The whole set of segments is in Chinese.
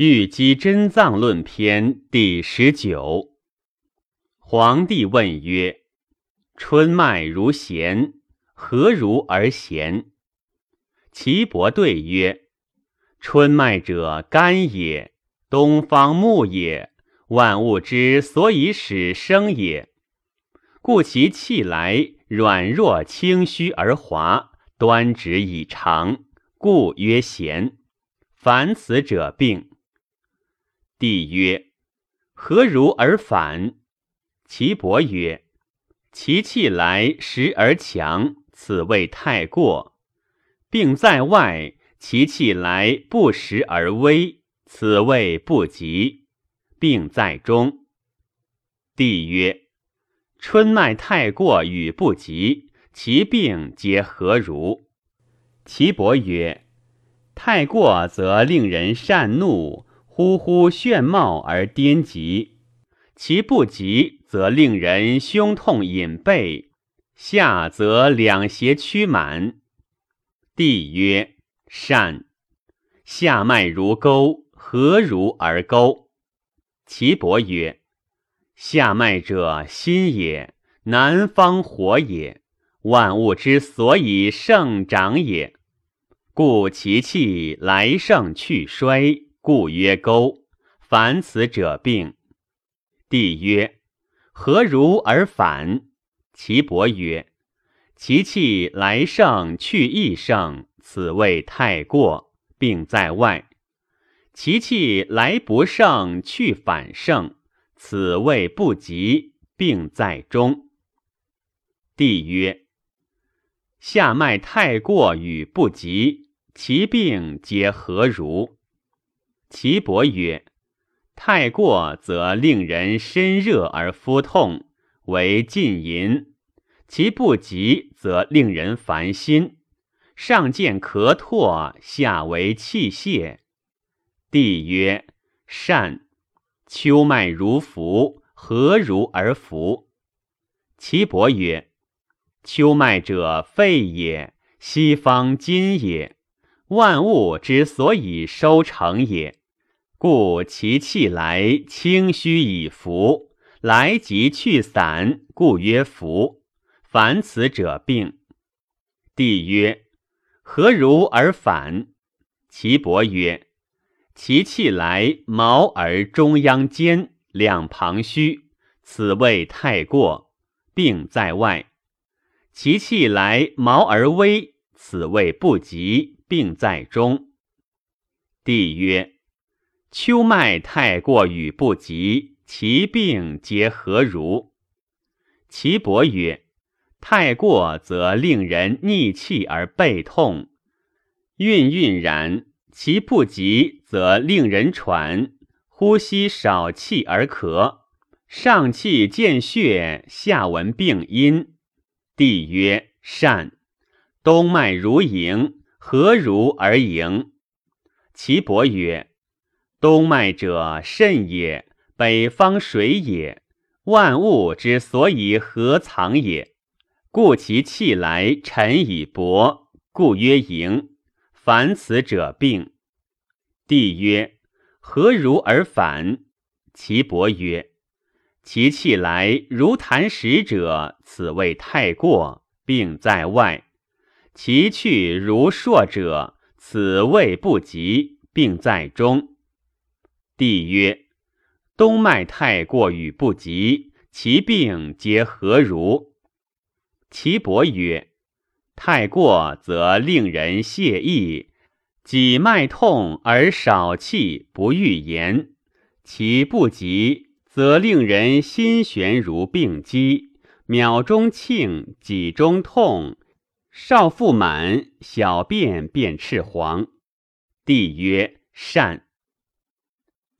玉姬真藏论篇第十九。皇帝问曰：“春脉如弦，何如而弦？”岐伯对曰：“春脉者，肝也，东方木也，万物之所以始生也。故其气来，软弱轻虚而滑，端直以长，故曰弦。凡此者，病。”帝曰：“何如而反？”岐伯曰：“其气来实而强，此谓太过；病在外，其气来不时而微，此谓不及；病在中。”帝曰：“春脉太过与不及，其病皆何如？”岐伯曰：“太过则令人善怒。”忽忽眩冒而颠急，其不急则令人胸痛隐背，下则两胁屈满。帝曰：善。下脉如钩，何如而钩？岐伯曰：下脉者，心也，南方火也，万物之所以盛长也。故其气来盛去衰。故曰钩，凡此者病。帝曰：何如而反？岐伯曰：其气来盛去亦盛，此谓太过，病在外；其气来不盛去反盛，此谓不及，病在中。帝曰：下脉太过与不及，其病皆何如？岐伯曰：“太过则令人身热而肤痛，为禁淫；其不及则令人烦心，上见咳唾，下为气泄。”帝曰：“善。秋脉如浮，何如而浮？”岐伯曰：“秋脉者，肺也，西方筋也，万物之所以收成也。”故其气来清虚以浮，来即去散，故曰浮。凡此者病。帝曰：何如而反？岐伯曰：其气来毛而中央坚，两旁虚，此谓太过，病在外；其气来毛而微，此谓不及，病在中。帝曰。秋脉太过与不及，其病皆何如？岐伯曰：太过则令人逆气而背痛，晕晕然；其不及则令人喘，呼吸少气而咳，上气见血，下闻病因。帝曰：善。冬脉如盈，何如而盈？岐伯曰。东脉者，肾也，北方水也，万物之所以合藏也。故其气来沉以薄，故曰盈。凡此者病。帝曰：何如而反？岐伯曰：其气来如痰石者，此谓太过，病在外；其去如朔者，此谓不及，病在中。帝曰：东脉太过与不及，其病皆何如？岐伯曰：太过则令人泄意，己脉痛而少气，不欲言；其不及，则令人心悬如病机，秒中庆，己中痛，少腹满，小便便赤黄。帝曰：善。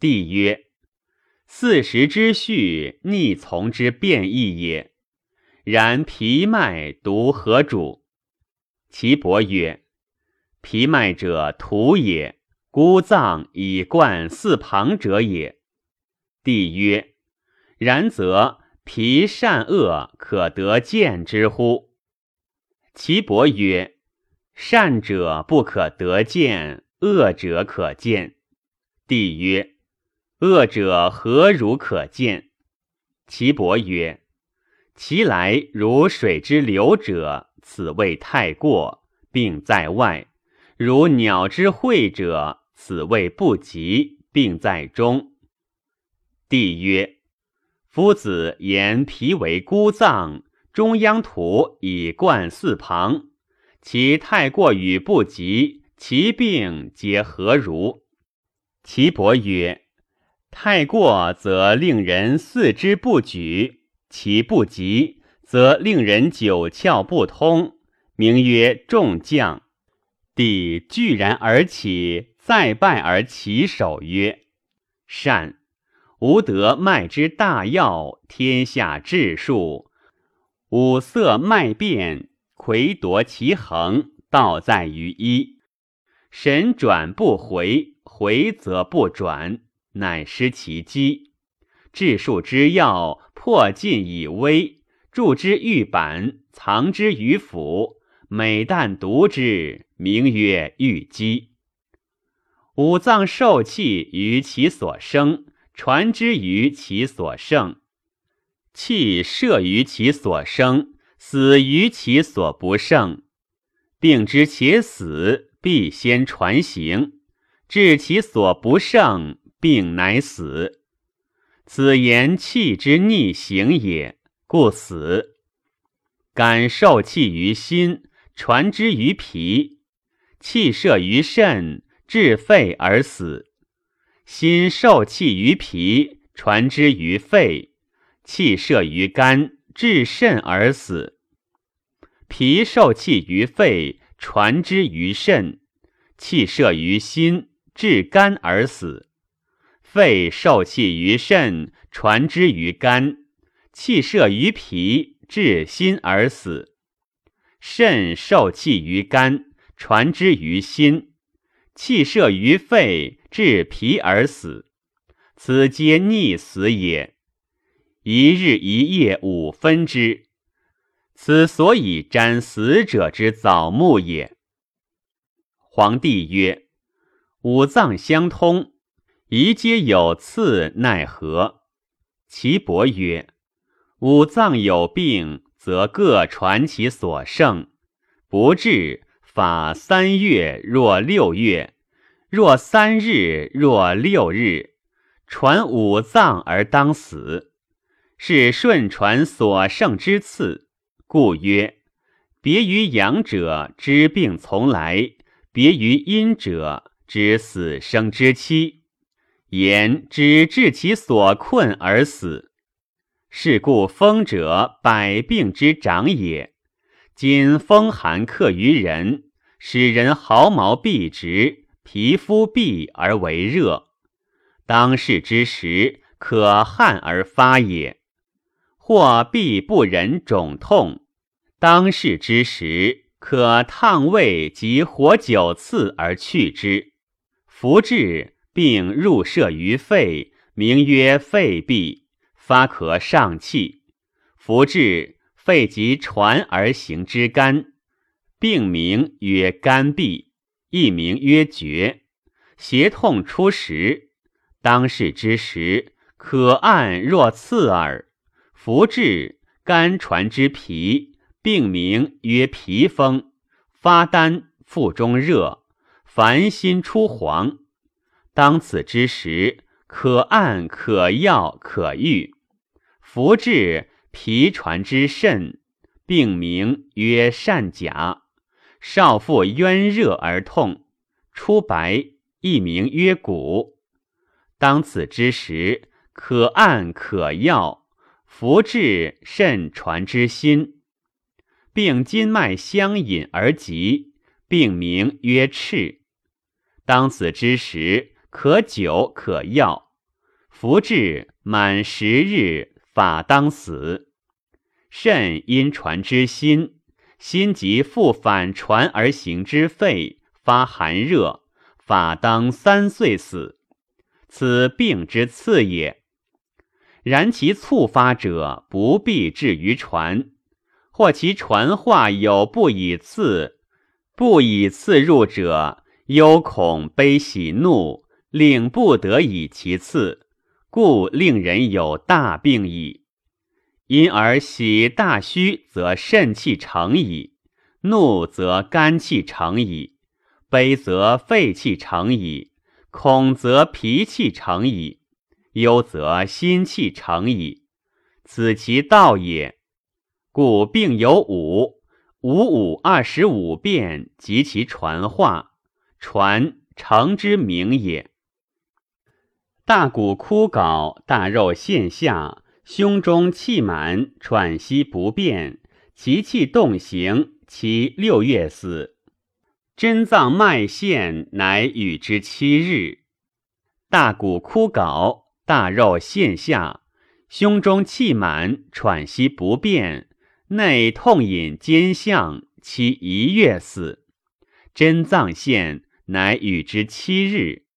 帝曰：“四时之序，逆从之变异也。然脾脉独何主？”岐伯曰：“脾脉者，土也，孤脏以贯四旁者也。”帝曰：“然则脾善恶可得见之乎？”岐伯曰：“善者不可得见，恶者可见。”帝曰：“恶者何如可见？”岐伯曰：“其来如水之流者，此谓太过，病在外；如鸟之会者，此谓不及，病在中。”帝曰：“夫子言脾为孤脏，中央土以贯四旁，其太过与不及，其病皆何如？”岐伯曰：“太过则令人四肢不举，其不及则令人九窍不通，名曰众将。”帝惧然而起，再拜而起手曰：“善。吾得脉之大要，天下治术，五色脉变，魁夺其衡，道在于一。神转不回。”回则不转，乃失其机。治术之要，破尽以微，铸之玉板，藏之于府。每旦读之，名曰玉机。五脏受气于其所生，传之于其所盛。气摄于其所生，死于其所不盛。病之且死，必先传行。治其所不胜，病乃死。此言气之逆行也，故死。感受气于心，传之于脾，气摄于肾，至肺而死。心受气于脾，传之于肺，气摄于肝，至肾而死。脾受气于肺，传之于肾，气摄于心。至肝而死，肺受气于肾，传之于肝，气摄于脾，至心而死。肾受气于肝，传之于心，气摄于肺，至脾而死。此皆逆死也。一日一夜五分之，此所以瞻死者之早暮也。皇帝曰。五脏相通，宜皆有次，奈何？岐伯曰：五脏有病，则各传其所胜；不治，法三月若六月，若三日若六日，传五脏而当死，是顺传所胜之次。故曰：别于阳者，知病从来；别于阴者。知死生之期，言只治其所困而死。是故风者百病之长也。今风寒克于人，使人毫毛必直，皮肤闭而为热。当世之时，可汗而发也。或必不忍肿痛，当世之时，可烫胃及火久刺而去之。服治并入射于肺，名曰肺痹，发咳上气。服治肺即传而行之肝，病名曰肝痹，亦名曰厥。胁痛初时，当世之时，可按若刺耳。服治肝传之脾，病名曰脾风，发丹，腹中热。烦心出黄，当此之时，可按可药可愈。服治脾传之肾，病名曰善甲。少腹渊热而痛，出白，亦名曰谷。当此之时，可按可药。服治肾传之心，病筋脉相引而急，病名曰赤。当此之时，可久可药，服至满十日，法当死。肾因传之心，心即复反传而行之肺，发寒热，法当三岁死。此病之次也。然其促发者，不必至于传，或其传化有不以次，不以次入者。忧恐悲喜怒，令不得以其次，故令人有大病矣。因而喜大虚，则肾气成矣；怒则肝气成矣；悲则肺气成矣；恐则脾气成矣；忧则心气成矣。此其道也。故病有五，五五二十五变，及其传化，传成之名也。大骨枯槁，大肉陷下，胸中气满，喘息不便，其气动行，其六月死。真脏脉陷，乃与之七日。大骨枯槁，大肉陷下，胸中气满，喘息不便，内痛饮兼项，其一月死。真脏陷，乃与之七日。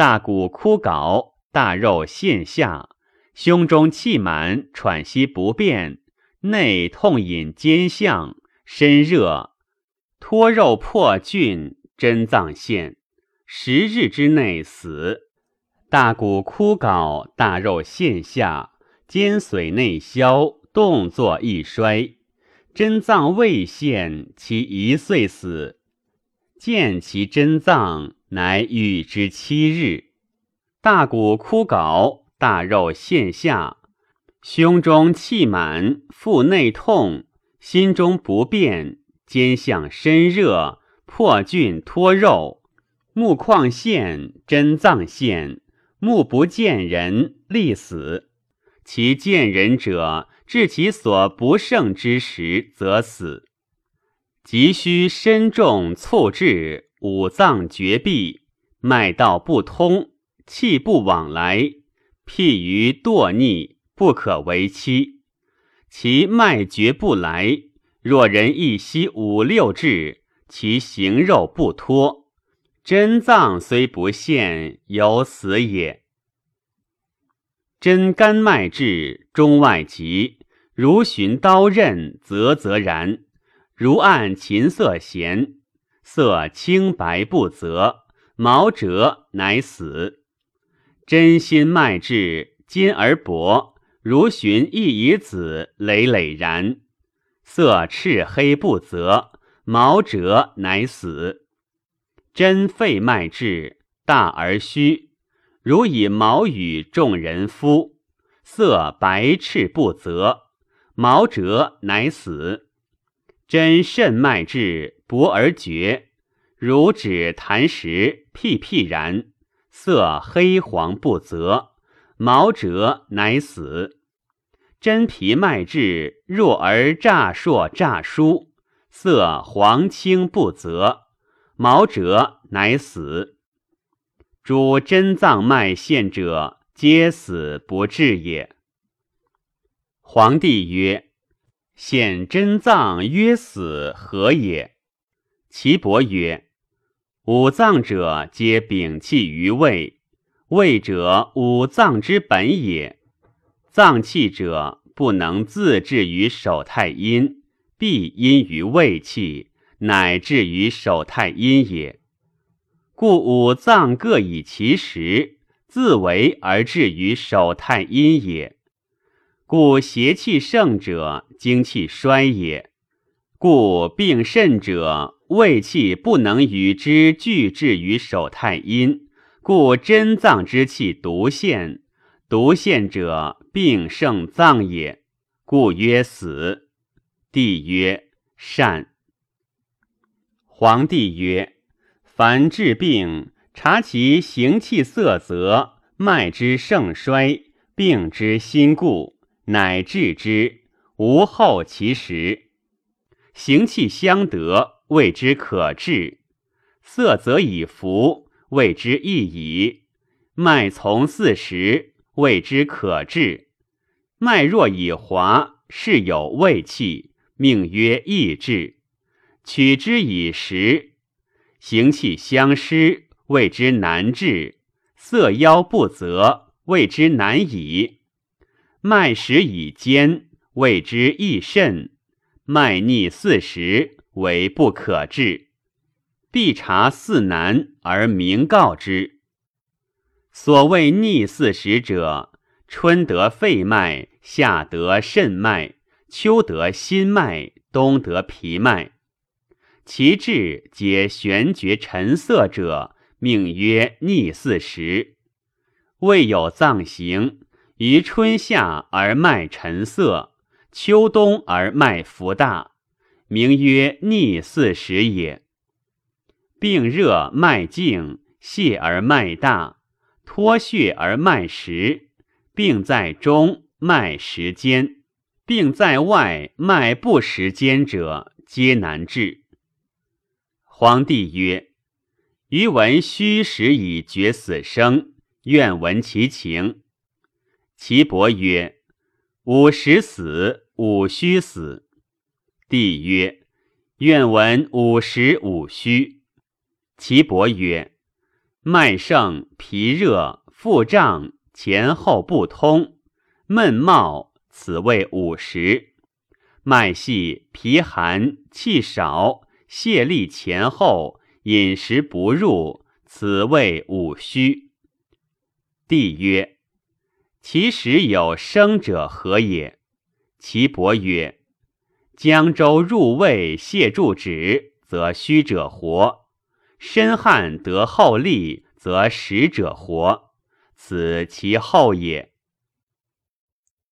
大骨枯槁，大肉陷下，胸中气满，喘息不便，内痛饮兼项，身热，脱肉破菌，真脏陷，十日之内死。大骨枯槁，大肉陷下，肩髓内消，动作易衰，真脏未陷，其一岁死。见其真脏。乃与之七日，大骨枯槁，大肉陷下，胸中气满，腹内痛，心中不便，肩项身热，破菌脱肉，目眶陷，真脏陷，目不见人，立死。其见人者，至其所不胜之时，则死。急需身重促至。五脏绝闭，脉道不通，气不往来，譬于堕逆，不可为期。其脉绝不来，若人一息五六至，其形肉不脱，真脏虽不现，有死也。真肝脉至，中外急，如寻刀刃，啧啧然，如按琴瑟弦。色清白不泽，毛折乃死。真心脉至，坚而薄，如寻一乙子，累累然。色赤黑不泽，毛折乃死。真肺脉至，大而虚，如以毛羽众人夫。色白赤不泽，毛折乃死。真肾脉至，薄而绝，如指弹石，辟辟然，色黑黄不泽，毛折乃死。真皮脉至，弱而乍烁乍疏，色黄青不泽，毛折乃死。诸真脏脉陷者，皆死不治也。皇帝曰。显真脏曰死何也？岐伯曰：五脏者，皆摒气于胃，胃者五脏之本也。脏气者，不能自治于手太阴，必因于胃气，乃至于手太阴也。故五脏各以其时，自为而至于手太阴也。故邪气盛者，精气衰也；故病肾者，胃气不能与之俱至于手太阴，故真脏之气独陷。独陷者，病盛脏也，故曰死。帝曰：善。皇帝曰：凡治病，察其形气色泽，脉之盛衰，病之心故。乃治之，无后其实。形气相得，谓之可治；色则以服，谓之易矣；脉从四时，谓之可治；脉若以滑，是有胃气，命曰易治。取之以时，形气相失，谓之难治；色腰不泽，谓之难矣。脉实以坚，谓之益肾；脉逆四时，为不可治。必察四难而明告之。所谓逆四时者，春得肺脉，夏得肾脉，秋得心脉，冬得脾脉。其志皆玄绝陈色者，命曰逆四时。未有脏行，于春夏而脉沉色，秋冬而脉浮大，名曰逆四时也。病热脉静，泻而脉大，脱血而脉实。病在中，脉实坚；病在外，脉不实坚者，皆难治。皇帝曰：“余闻虚实以决死生，愿闻其情。”岐伯曰：“吾实死，吾虚死。”帝曰：“愿闻吾实吾虚。”岐伯曰：“脉盛，脾热，腹胀，前后不通，闷冒，此谓五实；脉细，脾寒，气少。”泄力前后，饮食不入，此谓五虚。帝曰：其实有生者何也？岐伯曰：江州入胃，泻注止，则虚者活；身汗得厚利，则实者活。此其后也。